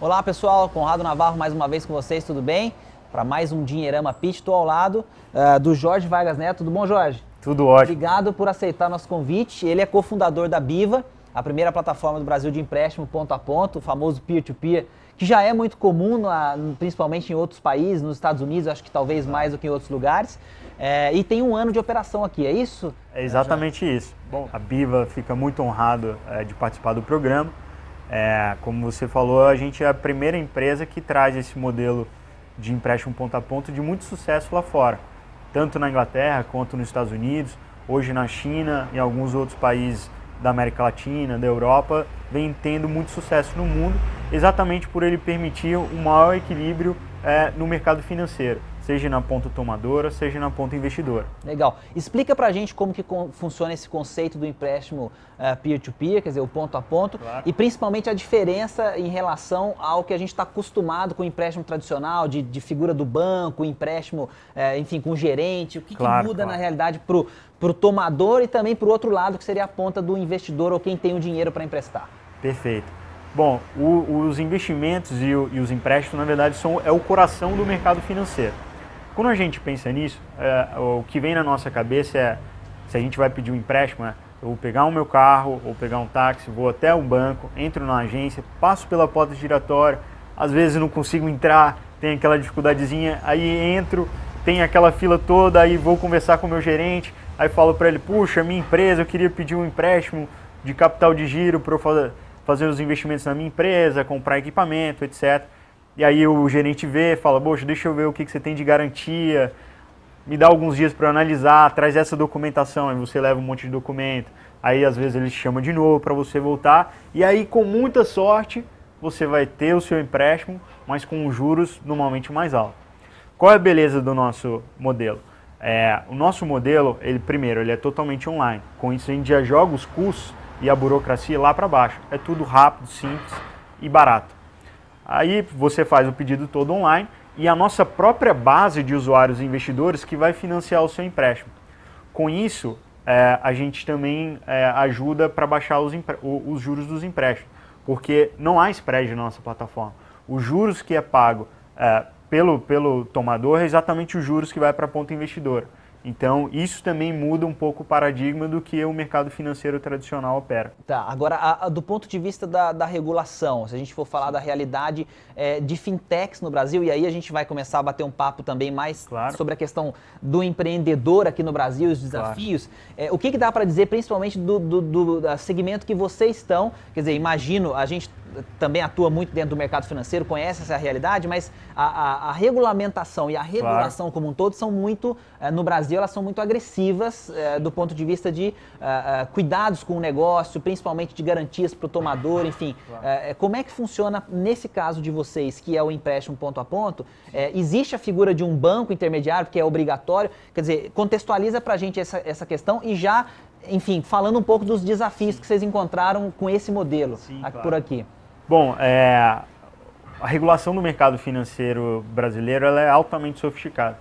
Olá pessoal, Conrado Navarro mais uma vez com vocês, tudo bem? Para mais um Dinheirama Pitch, estou ao lado uh, do Jorge Vargas Neto. Tudo bom, Jorge? Tudo ótimo. Obrigado por aceitar nosso convite. Ele é cofundador da Biva, a primeira plataforma do Brasil de empréstimo ponto a ponto, o famoso peer-to-peer, -peer, que já é muito comum, na, principalmente em outros países, nos Estados Unidos, acho que talvez mais do que em outros lugares. É, e tem um ano de operação aqui, é isso? É exatamente isso. Bom, a Biva fica muito honrado é, de participar do programa. É, como você falou, a gente é a primeira empresa que traz esse modelo de empréstimo ponto a ponto de muito sucesso lá fora, tanto na Inglaterra quanto nos Estados Unidos, hoje na China e alguns outros países da América Latina, da Europa, vem tendo muito sucesso no mundo, exatamente por ele permitir um maior equilíbrio é, no mercado financeiro seja na ponta tomadora, seja na ponta investidora. Legal. Explica pra gente como que funciona esse conceito do empréstimo uh, peer-to-peer, -peer, quer dizer, o ponto a ponto, claro. e principalmente a diferença em relação ao que a gente está acostumado com o empréstimo tradicional, de, de figura do banco, empréstimo, uh, enfim, com o gerente, o que, claro, que muda claro. na realidade pro, pro tomador e também pro outro lado, que seria a ponta do investidor ou quem tem o dinheiro para emprestar. Perfeito. Bom, o, os investimentos e, o, e, os empréstimos, na verdade, são, é o coração do mercado financeiro. Quando a gente pensa nisso, é, o que vem na nossa cabeça é se a gente vai pedir um empréstimo, é, eu vou pegar o meu carro ou pegar um táxi, vou até o banco, entro na agência, passo pela porta giratória, às vezes não consigo entrar, tem aquela dificuldadezinha, aí entro, tem aquela fila toda, aí vou conversar com o meu gerente, aí falo para ele, puxa, minha empresa, eu queria pedir um empréstimo de capital de giro para eu fazer os investimentos na minha empresa, comprar equipamento, etc. E aí o gerente vê, fala, poxa, deixa eu ver o que, que você tem de garantia, me dá alguns dias para analisar, traz essa documentação, aí você leva um monte de documento, aí às vezes ele te chama de novo para você voltar, e aí com muita sorte você vai ter o seu empréstimo, mas com juros normalmente mais altos. Qual é a beleza do nosso modelo? É, o nosso modelo, ele primeiro, ele é totalmente online. Com isso a gente já joga os custos e a burocracia lá para baixo. É tudo rápido, simples e barato. Aí você faz o pedido todo online e a nossa própria base de usuários e investidores que vai financiar o seu empréstimo. Com isso, é, a gente também é, ajuda para baixar os, os, juros dos empréstimos, porque não há spread na nossa plataforma. Os juros que é pago é, pelo, pelo tomador é exatamente os juros que vai para a ponta investidora. Então, isso também muda um pouco o paradigma do que o mercado financeiro tradicional opera. Tá, agora, a, a, do ponto de vista da, da, regulação, se a gente for falar da realidade é, de fintechs no Brasil, e aí a gente vai começar a bater um papo também mais claro. sobre a questão do empreendedor aqui no Brasil, os desafios, claro. é, o que, que dá para dizer, principalmente do, do, do, do segmento que vocês estão, quer dizer, imagino, a gente também atua muito dentro do mercado financeiro, conhece essa realidade, mas a, a, a regulamentação e a regulação claro. como um todo são muito, eh, no Brasil, elas são muito agressivas eh, do ponto de vista de eh, cuidados com o negócio, principalmente de garantias para o tomador, enfim. Claro. como é que funciona nesse caso de vocês, que é o empréstimo ponto a ponto? existe a figura de um banco intermediário, que é obrigatório? Quer dizer, contextualiza para a gente essa, essa questão e já enfim, falando um pouco dos desafios Sim. que vocês encontraram com esse modelo Sim, claro. por aqui. Bom, é, a regulação do mercado financeiro brasileiro ela é altamente sofisticada.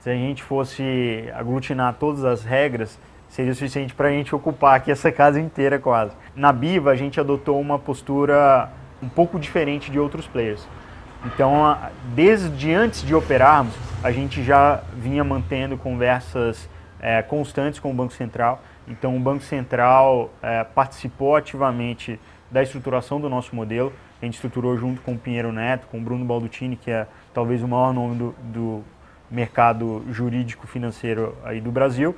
Se a gente fosse aglutinar todas as regras, seria suficiente para a gente ocupar aqui essa casa inteira quase. Na Biva, a gente adotou uma postura um pouco diferente de outros players. Então, desde antes de operarmos, a gente já vinha mantendo conversas é, constantes com o Banco Central. Então, o Banco Central é, participou ativamente da estruturação do nosso modelo. A gente estruturou junto com o Pinheiro Neto, com o Bruno Baldutini, que é talvez o maior nome do, do mercado jurídico financeiro aí do Brasil.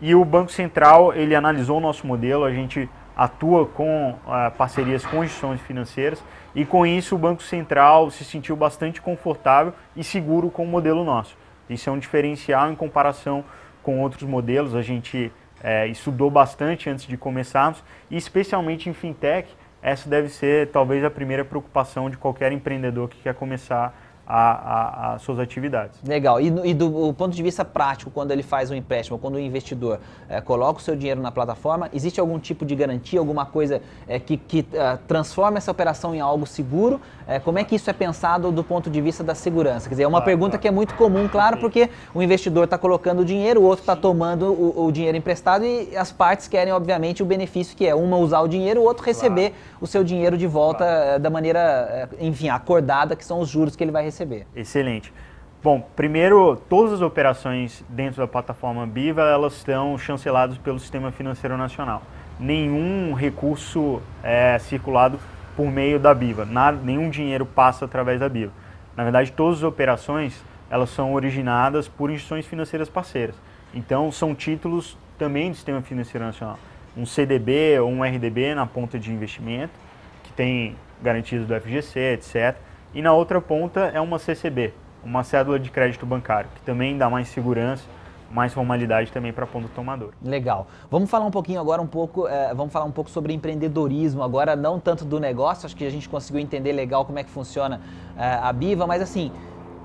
E o Banco Central, ele analisou o nosso modelo, a gente atua com uh, parcerias com instituições financeiras e com isso o Banco Central se sentiu bastante confortável e seguro com o modelo nosso. Isso é um diferencial em comparação com outros modelos, a gente é, estudou bastante antes de começarmos, e especialmente em fintech, essa deve ser talvez a primeira preocupação de qualquer empreendedor que quer começar as suas atividades. Legal. E, e do ponto de vista prático, quando ele faz um empréstimo, quando o investidor é, coloca o seu dinheiro na plataforma, existe algum tipo de garantia, alguma coisa é, que, que uh, transforma essa operação em algo seguro? É, como é que isso é pensado do ponto de vista da segurança? Quer dizer, é uma claro, pergunta claro. que é muito comum, claro, porque o investidor está colocando o dinheiro, o outro está tomando o, o, dinheiro emprestado e as partes querem, obviamente, o benefício que é uma usar o dinheiro, o outro receber claro. o seu dinheiro de volta da maneira, enfim, acordada, que são os juros que ele vai receber receber. Excelente. Bom, primeiro, todas as operações dentro da plataforma Biva, elas estão chanceladas pelo Sistema Financeiro Nacional. Nenhum recurso é circulado por meio da Biva, nada, nenhum dinheiro passa através da Biva. Na verdade, todas as operações, elas são originadas por instituições financeiras parceiras. Então, são títulos também do Sistema Financeiro Nacional. Um CDB ou um RDB na ponta de investimento, que tem garantias do FGC, etc e na outra ponta é uma CCB, uma cédula de crédito bancário, que também dá mais segurança, mais formalidade também para a ponta tomadora. Legal. Vamos falar um pouquinho agora um pouco, é, vamos falar um pouco sobre empreendedorismo agora, não tanto do negócio, acho que a gente conseguiu entender legal como é que funciona é, a Biva, mas assim,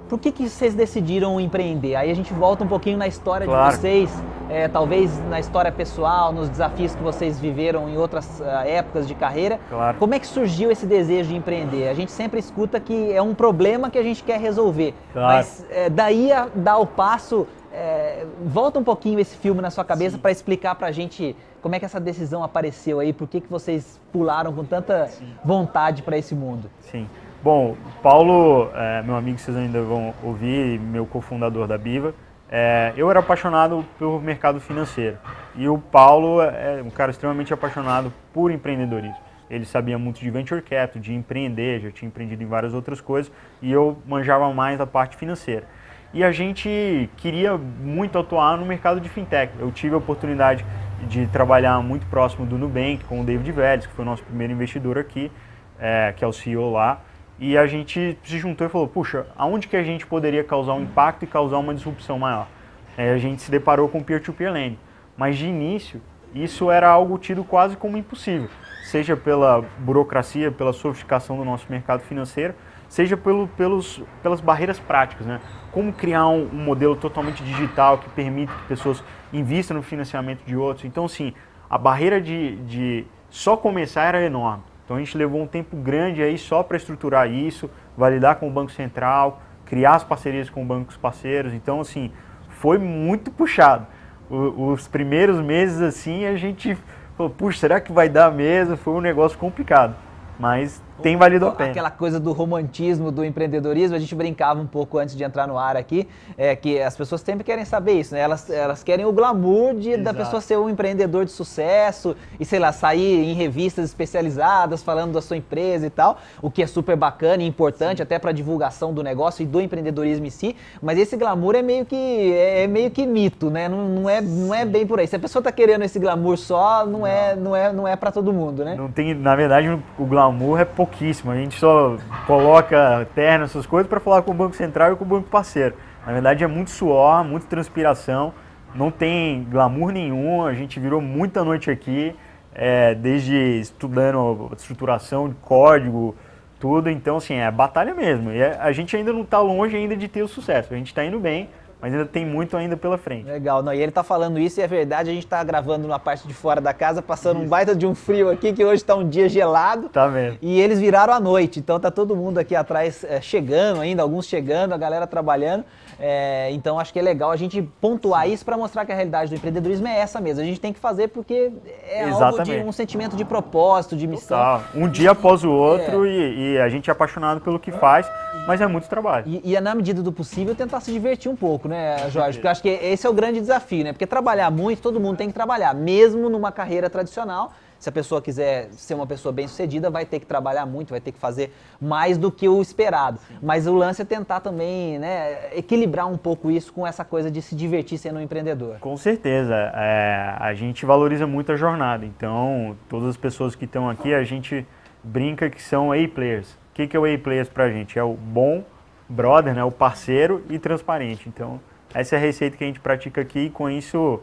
por que, que vocês decidiram empreender? Aí a gente volta um pouquinho na história claro. de vocês, é, talvez na história pessoal, nos desafios que vocês viveram em outras uh, épocas de carreira. Claro. Como é que surgiu esse desejo de empreender? A gente sempre escuta que é um problema que a gente quer resolver, claro. mas é, daí a dar o passo, é, volta um pouquinho esse filme na sua cabeça para explicar para a gente como é que essa decisão apareceu aí, por que, que vocês pularam com tanta Sim. vontade para esse mundo? Sim. Bom, Paulo, é, meu amigo, vocês ainda vão ouvir, meu cofundador da Biva, é, eu era apaixonado pelo mercado financeiro e o Paulo é um cara extremamente apaixonado por empreendedorismo. Ele sabia muito de venture capital, de empreender, já tinha empreendido em várias outras coisas e eu manjava mais da parte financeira. E a gente queria muito atuar no mercado de fintech. Eu tive a oportunidade de trabalhar muito próximo do Nubank com o David Vélez, que foi o nosso primeiro investidor aqui, é, que é o CEO lá. E a gente se juntou e falou, puxa, aonde que a gente poderia causar um impacto e causar uma disrupção maior? Aí a gente se deparou com peer-to-peer lending. Mas de início, isso era algo tido quase como impossível, seja pela burocracia, pela sofisticação do nosso mercado financeiro, seja pelo, pelos, pelas barreiras práticas, né? Como criar um, um, modelo totalmente digital que permite que pessoas invistam no financiamento de outros. Então, sim, a barreira de, de só começar era enorme. Então a gente levou um tempo grande aí só para estruturar isso, validar com o Banco Central, criar as parcerias com bancos parceiros. Então, assim, foi muito puxado. O, os primeiros meses, assim, a gente falou, puxa, será que vai dar mesmo? Foi um negócio complicado. Mas tem valido a pena. Aquela coisa do romantismo, do empreendedorismo, a gente brincava um pouco antes de entrar no ar aqui, é que as pessoas sempre querem saber isso, né? Elas, elas querem o glamour de, da pessoa ser um empreendedor de sucesso e, sei lá, sair em revistas especializadas falando da sua empresa e tal, o que é super bacana e importante Sim. até para divulgação do negócio e do empreendedorismo em si, mas esse glamour é meio que, é, é meio que mito, né? Não, não, é, não é bem por aí. Se a pessoa tá querendo esse glamour só, não, é, não. é, não é, não é para todo mundo, né? Não tem, na verdade, o glamour é pouco pouquíssimo. A gente só coloca terno, essas coisas, para falar com o Banco Central e com o Banco Parceiro. Na verdade, é muito suor, muita transpiração, não tem glamour nenhum. A gente virou muita noite aqui, é, desde estudando estruturação de código, tudo. Então, assim, é batalha mesmo. E a gente ainda não está longe ainda de ter o sucesso. A gente está indo bem mas ainda tem muito ainda pela frente. Legal, não, e ele está falando isso e é verdade, a gente está gravando na parte de fora da casa, passando isso. um baita de um frio aqui, que hoje está um dia gelado. Tá mesmo. E eles viraram à noite, então tá todo mundo aqui atrás é, chegando ainda, alguns chegando, a galera trabalhando. É, então acho que é legal a gente pontuar isso para mostrar que a realidade do empreendedorismo é essa mesmo. A gente tem que fazer porque é Exatamente. algo de um sentimento de propósito, de missão. Total. Um dia após o outro é. e, e, a gente é apaixonado pelo que faz, mas é muito trabalho. E, e é na medida do possível tentar se divertir um pouco, né, Jorge? Porque eu acho que esse é o grande desafio, né? Porque trabalhar muito, todo mundo tem que trabalhar, mesmo numa carreira tradicional. Se a pessoa quiser ser uma pessoa bem sucedida, vai ter que trabalhar muito, vai ter que fazer mais do que o esperado. Sim. Mas o lance é tentar também né, equilibrar um pouco isso com essa coisa de se divertir sendo um empreendedor. Com certeza. É, a gente valoriza muito a jornada. Então, todas as pessoas que estão aqui, a gente brinca que são A-players. O que, que é o A-players para a gente? É o bom brother, né, o parceiro e transparente. Então, essa é a receita que a gente pratica aqui e com isso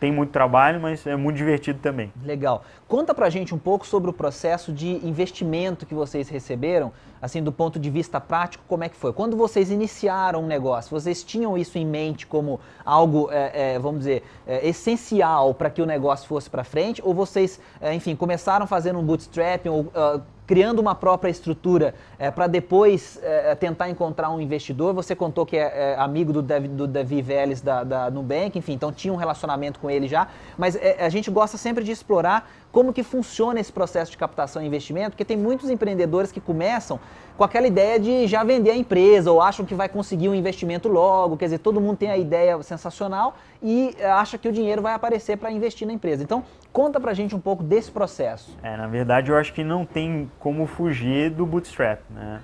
tem muito trabalho, mas é muito divertido também. Legal. Conta pra gente um pouco sobre o processo de investimento que vocês receberam, assim, do ponto de vista prático, como é que foi? Quando vocês iniciaram um negócio, vocês tinham isso em mente como algo, é, é, vamos dizer, é, essencial para que o negócio fosse para frente? Ou vocês, enfim, começaram fazendo um bootstrapping ou uh, criando uma própria estrutura é, para depois é, tentar encontrar um investidor. Você contou que é, é amigo do Davi, do Davi Vélez da, da Nubank, enfim, então tinha um relacionamento com ele já. Mas é, a gente gosta sempre de explorar como que funciona esse processo de captação e investimento, porque tem muitos empreendedores que começam com aquela ideia de já vender a empresa ou acham que vai conseguir um investimento logo, quer dizer, todo mundo tem a ideia sensacional e acha que o dinheiro vai aparecer para investir na empresa. Então, conta pra gente um pouco desse processo. É, na verdade, eu acho que não tem como fugir do bootstrap, né?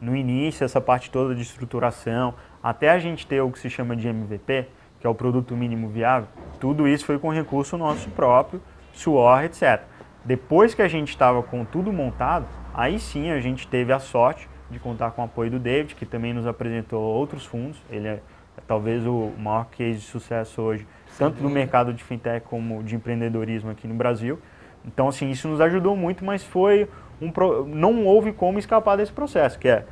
No início, essa parte toda de estruturação, até a gente ter o que se chama de MVP, que é o produto mínimo viável, tudo isso foi com recurso nosso próprio, suor, etc. Depois que a gente estava com tudo montado, aí sim a gente teve a sorte de contar com o apoio do David, que também nos apresentou outros fundos. Ele é, é talvez o maior case de sucesso hoje, tanto no mercado de fintech como de empreendedorismo aqui no Brasil. Então, assim, isso nos ajudou muito, mas foi um não houve como escapar desse processo, que é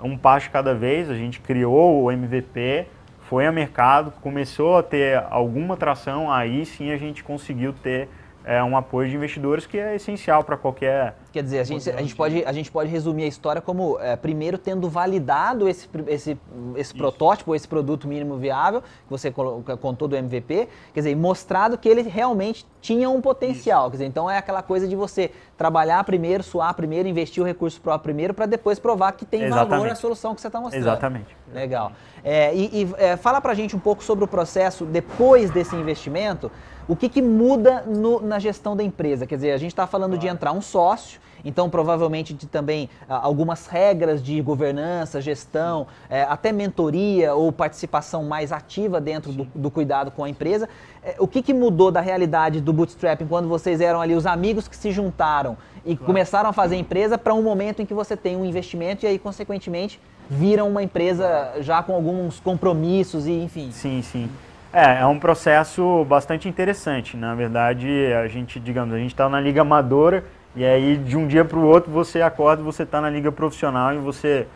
um passo cada vez. A gente criou o MVP, foi a mercado, começou a ter alguma tração, aí sim a gente conseguiu ter é um apoio de investidores que é essencial para qualquer. Quer dizer, a gente, a, gente pode, a gente pode resumir a história como, é, primeiro, tendo validado esse, esse, esse protótipo, esse produto mínimo viável, que você contou do MVP, quer dizer, mostrado que ele realmente tinha um potencial. Quer dizer, então é aquela coisa de você trabalhar primeiro, suar primeiro, investir o recurso próprio primeiro, para depois provar que tem Exatamente. valor a solução que você está mostrando. Exatamente. Legal. É, e e é, fala para a gente um pouco sobre o processo depois desse investimento. O que, que muda no, na gestão da empresa? Quer dizer, a gente está falando claro. de entrar um sócio, então provavelmente de também ah, algumas regras de governança, gestão, é, até mentoria ou participação mais ativa dentro do, do, cuidado com a empresa. É, o que, que mudou da realidade do bootstrapping quando vocês eram ali os amigos que se juntaram e claro. começaram a fazer empresa para um momento em que você tem um investimento e aí, consequentemente, viram uma empresa já com alguns compromissos e enfim. Sim, sim. É, é um processo bastante interessante. Na verdade, a gente, digamos, a gente está na liga amadora e aí de um dia para o outro você acorda você está na liga profissional e você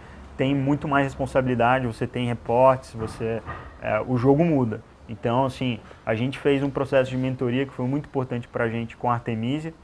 tem muito mais responsabilidade, você tem reportes, você, é, o jogo muda. Então, assim, a gente fez um processo de mentoria que foi muito importante para a gente com a Artemisia.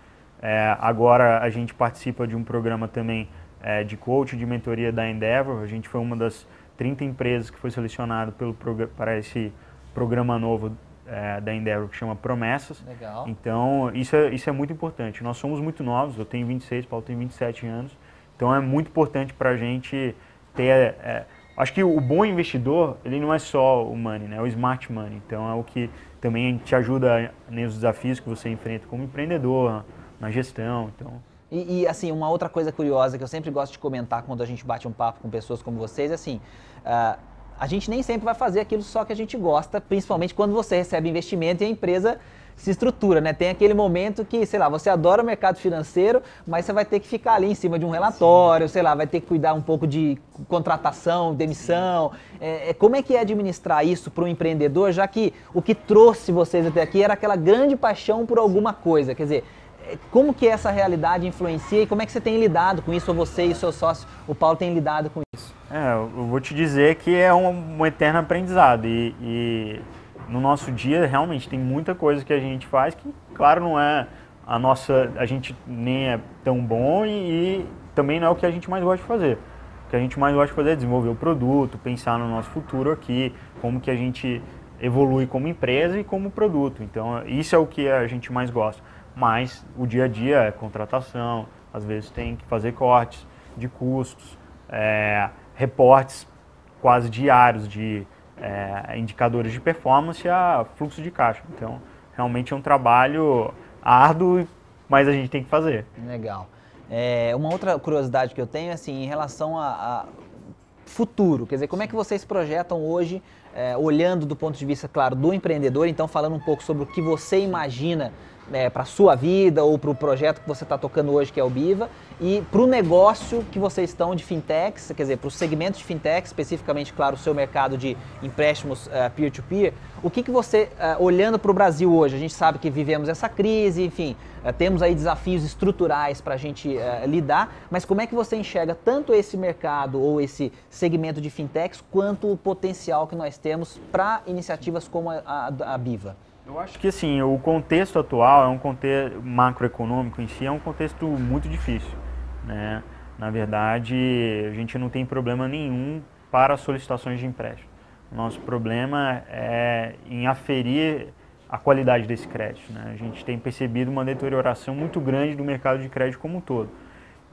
É, agora a gente participa de um programa também é, de coach, de mentoria da Endeavor. A gente foi uma das 30 empresas que foi selecionado pelo, para esse programa novo é, da Endeavor que chama Promessas. Legal. Então, isso é, isso é muito importante. Nós somos muito novos, eu tenho 26, Paulo tem 27 anos. Então, é muito importante para a gente ter... É, acho que o bom investidor, ele não é só o money, né? é o smart money. Então, é o que também te ajuda nos desafios que você enfrenta como empreendedor, na gestão. Então... E, e, assim, uma outra coisa curiosa que eu sempre gosto de comentar quando a gente bate um papo com pessoas como vocês, é assim... Uh, a gente nem sempre vai fazer aquilo só que a gente gosta, principalmente quando você recebe investimento e a empresa se estrutura, né? Tem aquele momento que, sei lá, você adora o mercado financeiro, mas você vai ter que ficar ali em cima de um relatório, Sim. sei lá, vai ter que cuidar um pouco de contratação, demissão. É, é como é que é administrar isso para o empreendedor, já que o que trouxe vocês até aqui era aquela grande paixão por alguma coisa? Quer dizer, é, como que essa realidade influencia e como é que você tem lidado com isso, ou você e o seu sócio, o Paulo, tem lidado com isso? É, eu vou te dizer que é um, um eterno aprendizado e, e, no nosso dia realmente tem muita coisa que a gente faz que, claro, não é a nossa, a gente nem é tão bom e, e também não é o que a gente mais gosta de fazer. O que a gente mais gosta de fazer é desenvolver o produto, pensar no nosso futuro aqui, como que a gente evolui como empresa e como produto. Então, isso é o que a gente mais gosta. Mas o dia a dia é contratação, às vezes tem que fazer cortes de custos, é, reportes quase diários de é, indicadores de performance a fluxo de caixa. Então, realmente é um trabalho árduo, mas a gente tem que fazer. Legal. É, uma outra curiosidade que eu tenho, assim, em relação a, a futuro, quer dizer, como é que vocês projetam hoje, é, olhando do ponto de vista, claro, do empreendedor, então falando um pouco sobre o que você imagina é, para a sua vida ou para o projeto que você está tocando hoje, que é o Biva, e para o negócio que vocês estão de fintechs, quer dizer, para o segmento de fintech, especificamente, claro, o seu mercado de empréstimos uh, peer-to-peer, o que, que você, uh, olhando para o Brasil hoje, a gente sabe que vivemos essa crise, enfim, uh, temos aí desafios estruturais para a gente lidar, mas como é que você enxerga tanto esse mercado ou esse segmento de fintechs, quanto o potencial que nós temos para iniciativas como a, a, a Biva? Eu acho que assim, o contexto atual é um contexto macroeconômico em si, é um contexto muito difícil. Né? Na verdade, a gente não tem problema nenhum para solicitações de empréstimo. Nosso problema é em aferir a qualidade desse crédito. Né? A gente tem percebido uma deterioração muito grande do mercado de crédito como um todo.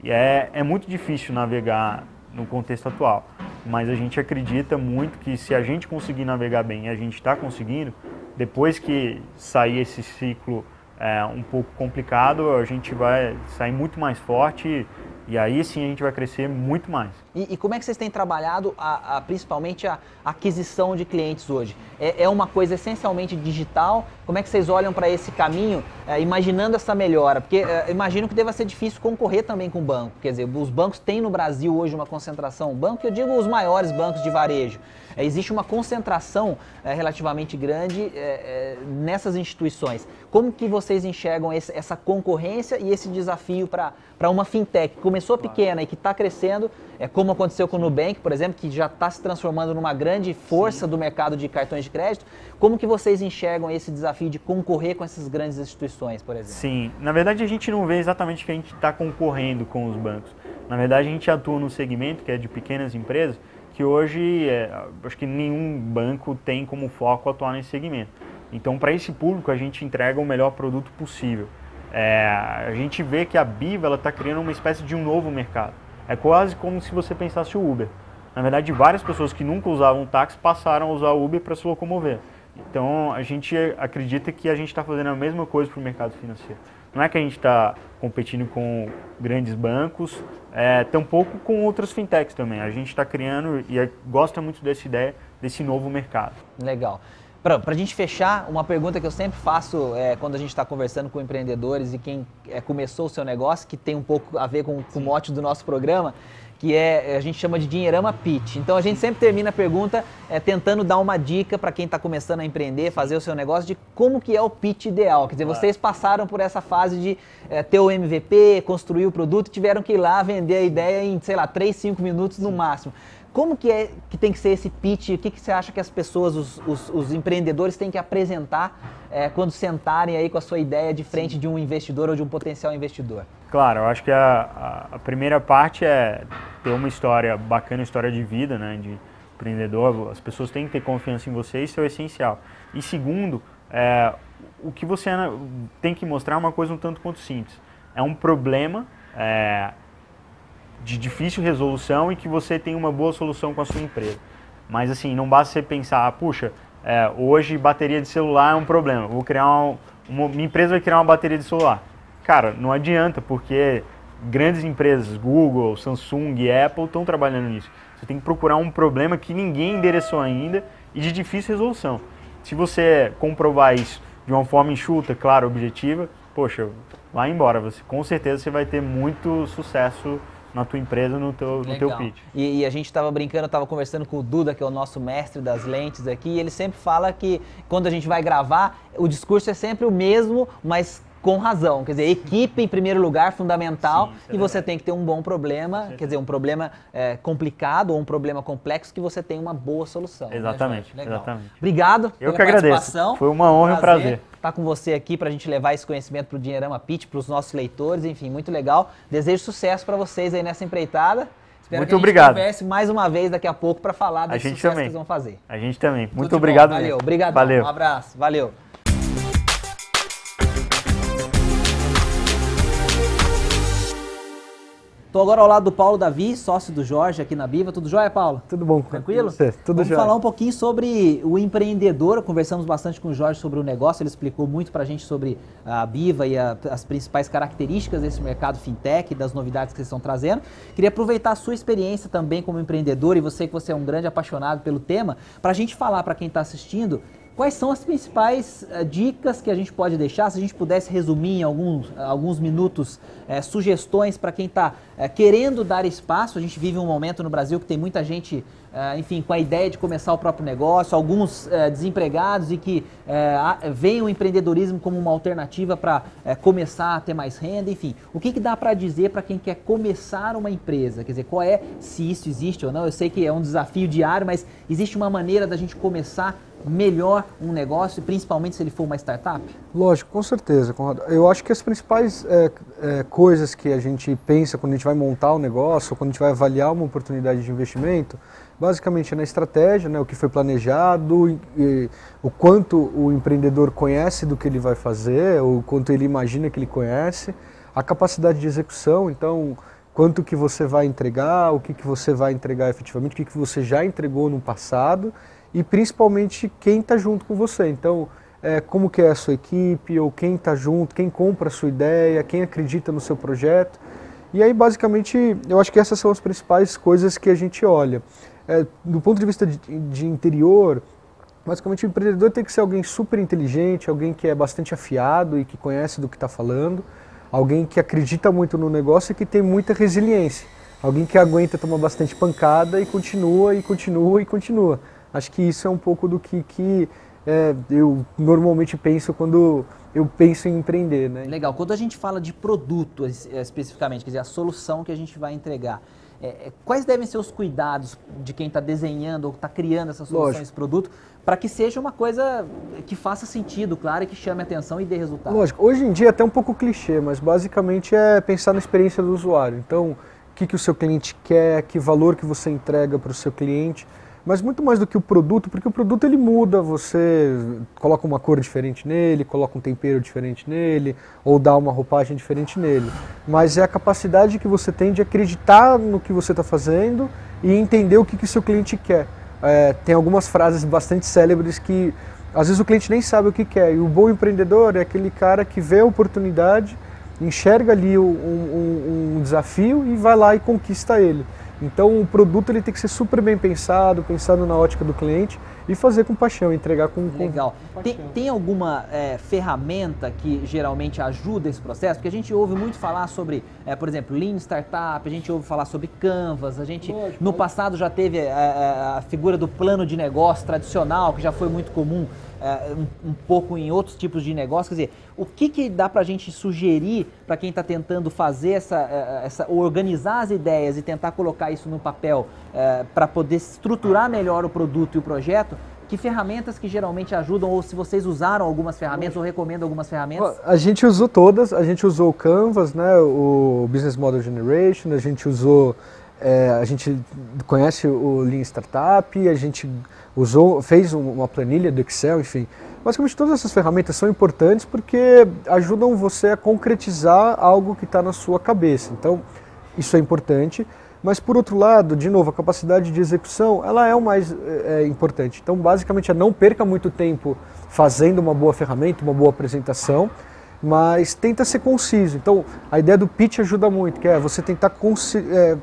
E é, é muito difícil navegar no contexto atual. Mas a gente acredita muito que se a gente conseguir navegar bem, e a gente está conseguindo, depois que sair esse ciclo é, um pouco complicado, a gente vai sair muito mais forte e aí sim a gente vai crescer muito mais. E, e como é que vocês têm trabalhado a, a, principalmente a aquisição de clientes hoje? É, é, uma coisa essencialmente digital? Como é que vocês olham para esse caminho, é, imaginando essa melhora? Porque é, imagino que deva ser difícil concorrer também com o banco. Quer dizer, os bancos têm no Brasil hoje uma concentração, banco, eu digo os maiores bancos de varejo. É, existe uma concentração é, relativamente grande é, nessas instituições. Como que vocês enxergam esse, essa concorrência e esse desafio para uma fintech que começou pequena e que está crescendo, é, como aconteceu com o Nubank, por exemplo, que já está se transformando numa grande força Sim. do mercado de cartões de crédito. Como que vocês enxergam esse desafio de concorrer com essas grandes instituições, por exemplo? Sim, na verdade a gente não vê exatamente que a gente está concorrendo com os bancos. Na verdade a gente atua no segmento que é de pequenas empresas, que hoje é, acho que nenhum banco tem como foco atuar nesse segmento. Então, para esse público, a gente entrega o melhor produto possível. É, a gente vê que a Biva está criando uma espécie de um novo mercado. É quase como se você pensasse o Uber. Na verdade, várias pessoas que nunca usavam táxi passaram a usar o Uber para se locomover. Então, a gente acredita que a gente está fazendo a mesma coisa para o mercado financeiro. Não é que a gente está competindo com grandes bancos, é, tampouco com outras fintechs também. A gente está criando e é, gosta muito dessa ideia desse novo mercado. Legal. Para a gente fechar, uma pergunta que eu sempre faço é, quando a gente está conversando com empreendedores e quem é, começou o seu negócio, que tem um pouco a ver com, com o mote do nosso programa, que é a gente chama de dinheirama pitch. Então a gente sempre termina a pergunta é, tentando dar uma dica para quem está começando a empreender, fazer o seu negócio de como que é o pitch ideal. Quer dizer, claro. vocês passaram por essa fase de é, ter o MVP, construir o produto, tiveram que ir lá vender a ideia em, sei lá, 3, 5 minutos no máximo. Como que, é, que tem que ser esse pitch? O que, que você acha que as pessoas, os, os, os empreendedores têm que apresentar é, quando sentarem aí com a sua ideia de frente Sim. de um investidor ou de um potencial investidor? Claro, eu acho que a, a, primeira parte é ter uma história bacana, história de vida, né, de empreendedor. As pessoas têm que ter confiança em você, isso é o essencial. E segundo, é, o que você tem que mostrar é uma coisa um tanto quanto simples. É um problema é, de difícil resolução e que você tem uma boa solução com a sua empresa. Mas assim, não basta você pensar, ah, puxa, é, hoje bateria de celular é um problema, vou criar uma, uma, minha empresa vai criar uma bateria de celular. Cara, não adianta, porque grandes empresas, Google, Samsung, Apple, estão trabalhando nisso. Você tem que procurar um problema que ninguém endereçou ainda e de difícil resolução. Se você comprovar isso de uma forma enxuta, clara, objetiva, poxa, vai embora. Você, com certeza você vai ter muito sucesso na tua empresa, no teu, no teu pitch. E, e a gente estava brincando, estava conversando com o Duda, que é o nosso mestre das lentes aqui, e ele sempre fala que quando a gente vai gravar, o discurso é sempre o mesmo, mas com razão. Quer dizer, equipe em primeiro lugar, fundamental, Sim, é e você tem que ter um bom problema, quer dizer, um problema é, complicado ou um problema complexo que você tem uma boa solução. Né, exatamente, né, exatamente. Obrigado Eu que agradeço. Foi uma honra e um prazer estar com você aqui para a gente levar esse conhecimento para o Dinheirama Pitch, para os nossos leitores, enfim, muito legal. Desejo sucesso para vocês aí nessa empreitada. Espero Muito que a gente obrigado. converse mais uma vez daqui a pouco para falar desse sucesso também. que eles vão fazer. A gente também. Muito Tudo obrigado. Valeu, obrigado. Valeu. Um abraço. Valeu. Estou agora ao lado do Paulo Davi, sócio do Jorge aqui na Biva. Tudo jóia, Paulo? Tudo bom. Tranquilo? Você? Tudo Vamos jóia. falar um pouquinho sobre o empreendedor. Conversamos bastante com o Jorge sobre o negócio. Ele explicou muito para a gente sobre a Biva e a, as principais características desse mercado fintech das novidades que eles estão trazendo. Queria aproveitar a sua experiência também como empreendedor e você que você é um grande apaixonado pelo tema, para a gente falar para quem está assistindo Quais são as principais uh, dicas que a gente pode deixar? Se a gente pudesse resumir em alguns, alguns minutos uh, sugestões para quem está uh, querendo dar espaço. A gente vive um momento no Brasil que tem muita gente, enfim, com a ideia de começar o próprio negócio, alguns desempregados e que veem o empreendedorismo como uma alternativa para começar a ter mais renda. Enfim, o que, que dá para dizer para quem quer começar uma empresa? Quer dizer, qual é, se isso existe ou não? Eu sei que é um desafio diário, mas existe uma maneira da gente começar melhor um negócio, principalmente se ele for uma startup? Lógico, com certeza, Conrado. Eu acho que as principais é, é, coisas que a gente pensa quando a gente vai montar o um negócio, quando a gente vai avaliar uma oportunidade de investimento, basicamente é na estratégia, né, o que foi planejado, e, e, o quanto o empreendedor conhece do que ele vai fazer, o quanto ele imagina que ele conhece, a capacidade de execução, então quanto que você vai entregar, o que, que você vai entregar efetivamente, o que, que você já entregou no passado e principalmente quem está junto com você. Então, é, como que é a sua equipe, ou quem está junto, quem compra a sua ideia, quem acredita no seu projeto. E aí, basicamente, eu acho que essas são as principais coisas que a gente olha. É, do ponto de vista de, de interior, basicamente o empreendedor tem que ser alguém super inteligente, alguém que é bastante afiado e que conhece do que está falando, alguém que acredita muito no negócio e que tem muita resiliência, alguém que aguenta tomar bastante pancada e continua e continua e continua. Acho que isso é um pouco do que, que é, eu normalmente penso quando eu penso em empreender. Né? Legal. Quando a gente fala de produto especificamente, quer dizer, a solução que a gente vai entregar, é, é quais devem ser os cuidados de quem está desenhando ou está criando essa solução, Lógico. esse produto, para que seja uma coisa que faça sentido, claro, e que chame atenção e dê resultado? Lógico. Hoje em dia é até um pouco clichê, mas basicamente é pensar na experiência do usuário. Então, o que, que o seu cliente quer, que valor que você entrega para o seu cliente mas muito mais do que o produto, porque o produto ele muda, você coloca uma cor diferente nele, coloca um tempero diferente nele, ou dá uma roupagem diferente nele. Mas é a capacidade que você tem de acreditar no que você está fazendo e entender o que, que seu cliente quer. É, tem algumas frases bastante célebres que às vezes o cliente nem sabe o que quer. E o bom empreendedor é aquele cara que vê a oportunidade, enxerga ali um, um, um desafio e vai lá e conquista ele. Então o produto ele tem que ser super bem pensado, pensado na ótica do cliente e fazer com paixão, entregar com, com Legal. Com tem, tem, alguma é, ferramenta que geralmente ajuda esse processo? Porque a gente ouve muito falar sobre, é, por exemplo, Lean Startup, a gente ouve falar sobre Canvas, a gente Lógico, no passado já teve a, é, é, a figura do plano de negócio tradicional, que já foi muito comum é, um, um, pouco em outros tipos de negócio. Quer dizer, o que, que dá para a gente sugerir para quem está tentando fazer essa, é, essa, organizar as ideias e tentar colocar isso no papel é, para poder estruturar melhor o produto e o projeto? Que ferramentas que geralmente ajudam, ou se vocês usaram algumas ferramentas ou recomendam algumas ferramentas? A gente usou todas, a gente usou o Canvas, né, o Business Model Generation, a gente usou, é, a gente conhece o Lean Startup, a gente usou, fez uma planilha do Excel, enfim. Basicamente todas essas ferramentas são importantes porque ajudam você a concretizar algo que está na sua cabeça. Então, isso é importante. Mas por outro lado, de novo, a capacidade de execução, ela é o mais é, é importante. Então, basicamente, é não perca muito tempo fazendo uma boa ferramenta, uma boa apresentação, mas tenta ser conciso. Então, a ideia do pitch ajuda muito, que é você tentar é,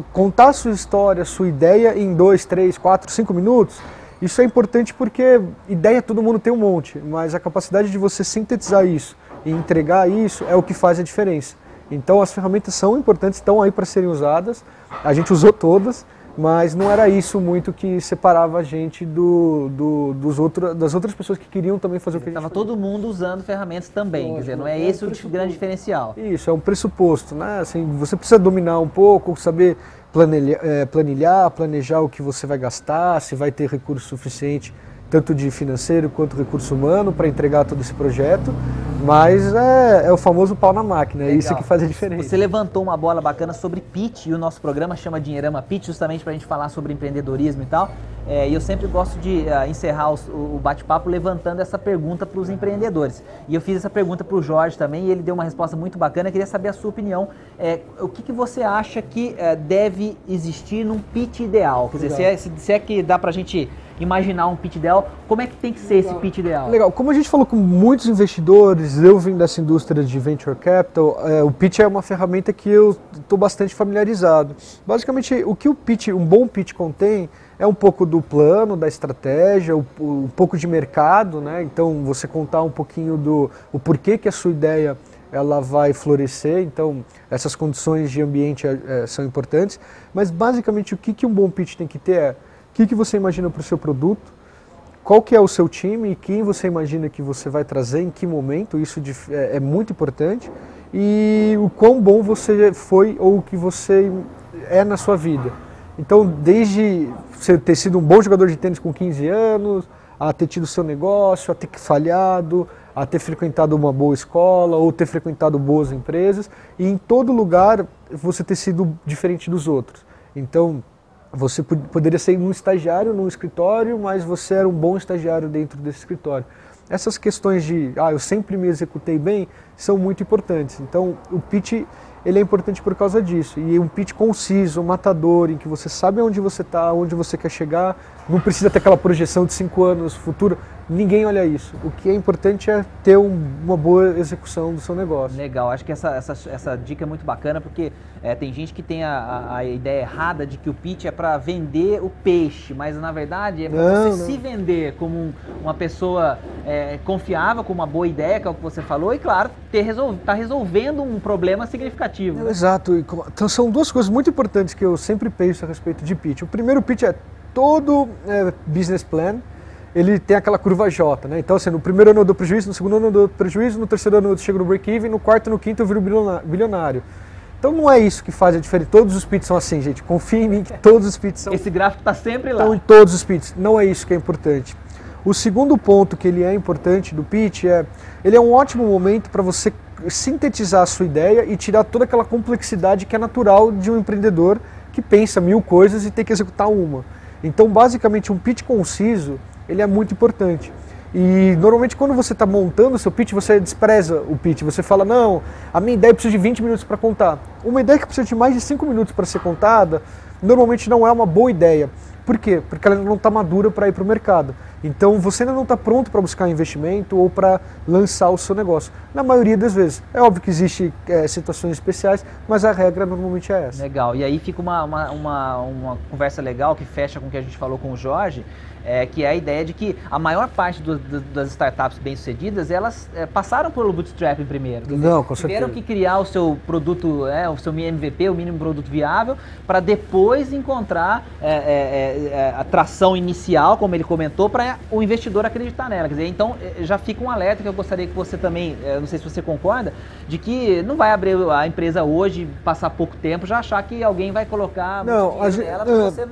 contar sua história, sua ideia em dois, três, quatro, cinco minutos, isso é importante porque ideia todo mundo tem um monte, mas a capacidade de você sintetizar isso e entregar isso é o que faz a diferença. Então as ferramentas são importantes, estão aí para serem usadas, a gente usou todas, mas não era isso muito que separava a gente do, do, dos outro, das outras pessoas que queriam também fazer o que a gente Estava todo mundo usando ferramentas também, Lógico, quer dizer, não é, é esse um o grande diferencial. Isso, é um pressuposto, né? Assim, você precisa dominar um pouco, saber planilhar, é, planilhar, planejar o que você vai gastar, se vai ter recurso suficiente tanto de financeiro quanto recurso humano para entregar todo esse projeto, mas é, é, o famoso pau na máquina, Legal. é isso que faz a diferença. Você levantou uma bola bacana sobre pitch e o nosso programa chama Dinheirama Pitch justamente para a gente falar sobre empreendedorismo e tal. É, e eu sempre gosto de uh, encerrar os, o bate-papo levantando essa pergunta para os empreendedores. E eu fiz essa pergunta para o Jorge também e ele deu uma resposta muito bacana. Eu queria saber a sua opinião. É, o que, que você acha que uh, deve existir num pitch ideal? Quer dizer, se é, se, se é que dá para a gente imaginar um pitch ideal, como é que tem que ser Legal. esse pitch ideal? Legal, como a gente falou com muitos investidores, eu vim dessa indústria de venture capital, é, o pitch é uma ferramenta que eu estou bastante familiarizado. Basicamente, o que o pitch, um bom pitch contém é um pouco do plano, da estratégia, um pouco de mercado, né? Então você contar um pouquinho do o porquê que a sua ideia ela vai florescer, então essas condições de ambiente é, são importantes, mas basicamente o que, que um bom pitch tem que ter é o que, que você imagina para o seu produto, qual que é o seu time? E quem você imagina que você vai trazer, em que momento, isso é, é muito importante, e o quão bom você foi ou o que você é na sua vida. Então, desde você ter sido um bom jogador de tênis com 15 anos, a ter tido seu negócio, a ter falhado, a ter frequentado uma boa escola ou ter frequentado boas empresas e em todo lugar você ter sido diferente dos outros. Então, você poderia ser um estagiário num escritório, mas você era um bom estagiário dentro desse escritório. Essas questões de, ah, eu sempre me executei bem, são muito importantes. Então, o pitch ele é importante por causa disso. E um pitch conciso, matador, em que você sabe onde você está, onde você quer chegar, não precisa ter aquela projeção de cinco anos futuro. Ninguém olha isso. O que é importante é ter um, uma boa execução do seu negócio. Legal, acho que essa, essa, essa dica é muito bacana porque é, tem gente que tem a, a, ideia errada de que o pitch é para vender o peixe, mas na verdade é para você não. se vender como um, uma pessoa é, confiável, com uma boa ideia, que é o que você falou, e claro, ter resol, tá resolvendo um problema significativo. É, né? Exato. Então são duas coisas muito importantes que eu sempre penso a respeito de pitch. O primeiro pitch é todo é, business plan ele tem aquela curva J, né? Então, assim, no primeiro ano eu dou prejuízo, no segundo ano eu dou prejuízo, no terceiro ano eu chego no break-even, no quarto e no quinto eu viro bilionário. Então não é isso que faz a diferença. Todos os pits são assim, gente. Confie em mim que todos os pits são. Esse gráfico está sempre lá. Estão em todos os pits. Não é isso que é importante. O segundo ponto que ele é importante do pitch é, ele é um ótimo momento para você sintetizar a sua ideia e tirar toda aquela complexidade que é natural de um empreendedor que pensa mil coisas e tem que executar uma. Então, basicamente, um pitch conciso ele é muito importante. E normalmente quando você está montando o seu pitch, você despreza o pitch. Você fala, não, a minha ideia precisa de 20 minutos para contar. Uma ideia que precisa de mais de 5 minutos para ser contada, normalmente não é uma boa ideia. Por quê? Porque ela não está madura para ir para o mercado. Então você ainda não está pronto para buscar investimento ou para lançar o seu negócio. Na maioria das vezes. É óbvio que existem é, situações especiais, mas a regra normalmente é essa. Legal. E aí fica uma, uma, uma, uma conversa legal que fecha com o que a gente falou com o Jorge é, que é a ideia de que a maior parte do, do, das startups bem-sucedidas, elas é, passaram pelo bootstrapping primeiro. Não, com Tiveram que criar o seu produto, é, o seu MVP, o mínimo produto viável, para depois encontrar é, é, é, a tração inicial, como ele comentou, para o investidor acreditar nela. Quer dizer, então já fica um alerta que eu gostaria que você também, não sei se você concorda, de que não vai abrir a empresa hoje, passar pouco tempo, já achar que alguém vai colocar não, a gente, nela para você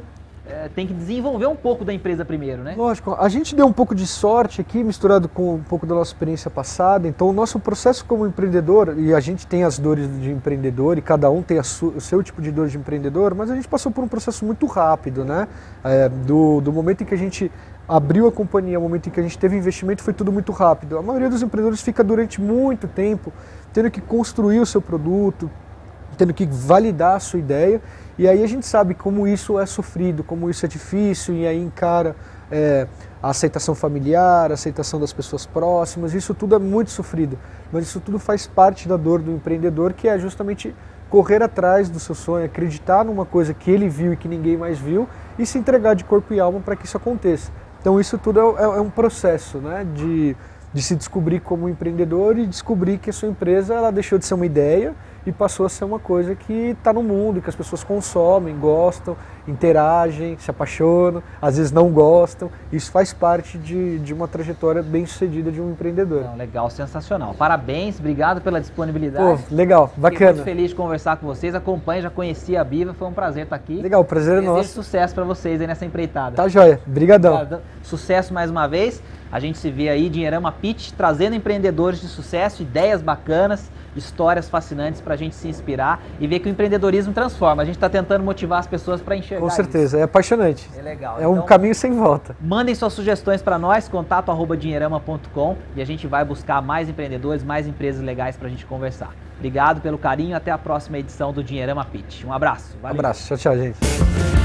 é, tem que desenvolver um pouco da empresa primeiro, né? Lógico, a gente deu um pouco de sorte aqui, misturado com um pouco da nossa experiência passada. Então, o nosso processo como empreendedor, e a gente tem as dores de empreendedor, e cada um tem o seu tipo de dor de empreendedor, mas a gente passou por um processo muito rápido, né? É, do, do momento em que a gente abriu a companhia, o momento em que a gente teve investimento, foi tudo muito rápido. A maioria dos empreendedores fica durante muito tempo tendo que construir o seu produto, tendo que validar a sua ideia e aí a gente sabe como isso é sofrido, como isso é difícil, e aí encara é, a aceitação familiar, a aceitação das pessoas próximas, isso tudo é muito sofrido. Mas isso tudo faz parte da dor do empreendedor, que é justamente correr atrás do seu sonho, acreditar numa coisa que ele viu e que ninguém mais viu, e se entregar de corpo e alma para que isso aconteça. Então isso tudo é, é, é um processo né, de, de se descobrir como empreendedor e descobrir que a sua empresa ela deixou de ser uma ideia e passou a ser uma coisa que está no mundo, que as pessoas consomem, gostam, interagem, se apaixonam, às vezes não gostam. Isso faz parte de, de uma trajetória bem sucedida de um empreendedor. Não, legal, sensacional. Parabéns, obrigado pela disponibilidade. Pô, legal, bacana. Fiquei muito feliz de conversar com vocês. Acompanhe, já conheci a Biva, foi um prazer estar aqui. Legal, prazer é nosso. sucesso para vocês aí nessa empreitada. Tá joia, brigadão. Sucesso mais uma vez. A gente se vê aí, Dinheirama Pitch, trazendo empreendedores de sucesso, ideias bacanas histórias fascinantes para a gente se inspirar e ver que o empreendedorismo transforma. A gente está tentando motivar as pessoas para enxergar. Com certeza, isso. é apaixonante. É legal. É então, um caminho sem volta. Mandem suas sugestões para nós, contato dinheirama.com e a gente vai buscar mais empreendedores, mais empresas legais para a gente conversar. Obrigado pelo carinho, até a próxima edição do Dinheirama Pitch. Um abraço. Valeu. Um abraço, tchau, tchau, gente.